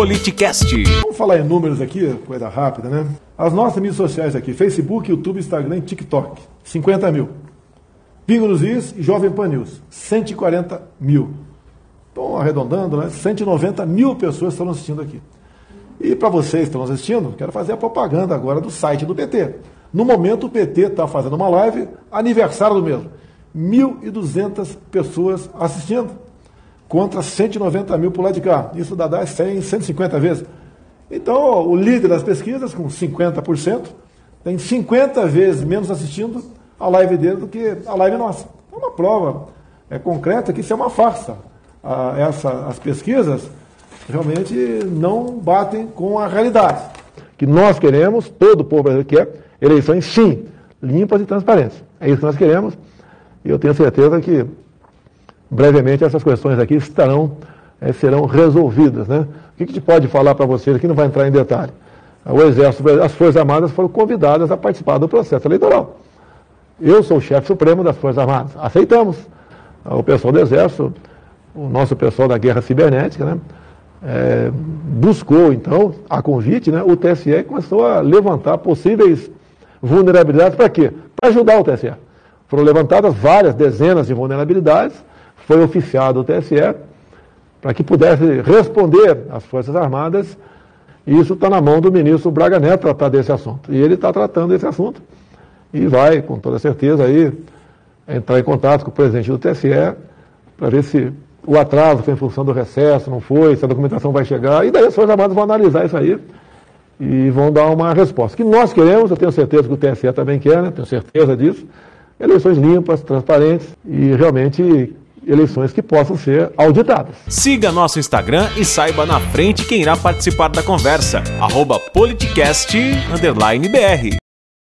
Politicast. Vamos falar em números aqui, coisa rápida, né? As nossas mídias sociais aqui, Facebook, YouTube, Instagram e TikTok, 50 mil. Pingo Is e Jovem Pan News, 140 mil. Então, arredondando, né? 190 mil pessoas estão assistindo aqui. E para vocês que estão assistindo, quero fazer a propaganda agora do site do PT. No momento, o PT está fazendo uma live, aniversário do mesmo. 1.200 pessoas assistindo, contra 190 mil por lá de cá. Isso dá 100, 150 vezes. Então, o líder das pesquisas, com 50%, tem 50 vezes menos assistindo a live dele do que a live nossa. É uma prova é, concreta que isso é uma farsa. Ah, essa, as pesquisas realmente não batem com a realidade. Que nós queremos, todo o povo brasileiro quer, eleições sim, limpas e transparentes. É isso que nós queremos. E eu tenho certeza que brevemente essas questões aqui estarão, é, serão resolvidas. Né? O que, a gente pode falar para vocês aqui, não vai entrar em detalhe. O Exército, as Forças Armadas foram convidadas a participar do processo eleitoral. Eu sou o chefe supremo das Forças Armadas. Aceitamos. O pessoal do Exército, o nosso pessoal da Guerra Cibernética, né? É, buscou, então, a convite, né, o TSE começou a levantar possíveis vulnerabilidades para quê? Para ajudar o TSE. Foram levantadas várias dezenas de vulnerabilidades, foi oficiado o TSE para que pudesse responder às Forças Armadas, e isso está na mão do ministro Braga Neto tratar desse assunto. E ele está tratando desse assunto e vai, com toda certeza, aí entrar em contato com o presidente do TSE para ver se o atraso foi em função do recesso, não foi, se a documentação vai chegar, e daí as Forças Armadas vão analisar isso aí e vão dar uma resposta. Que nós queremos, eu tenho certeza que o TSE também quer, né? tenho certeza disso, eleições limpas, transparentes e realmente eleições que possam ser auditadas. Siga nosso Instagram e saiba na frente quem irá participar da conversa. Arroba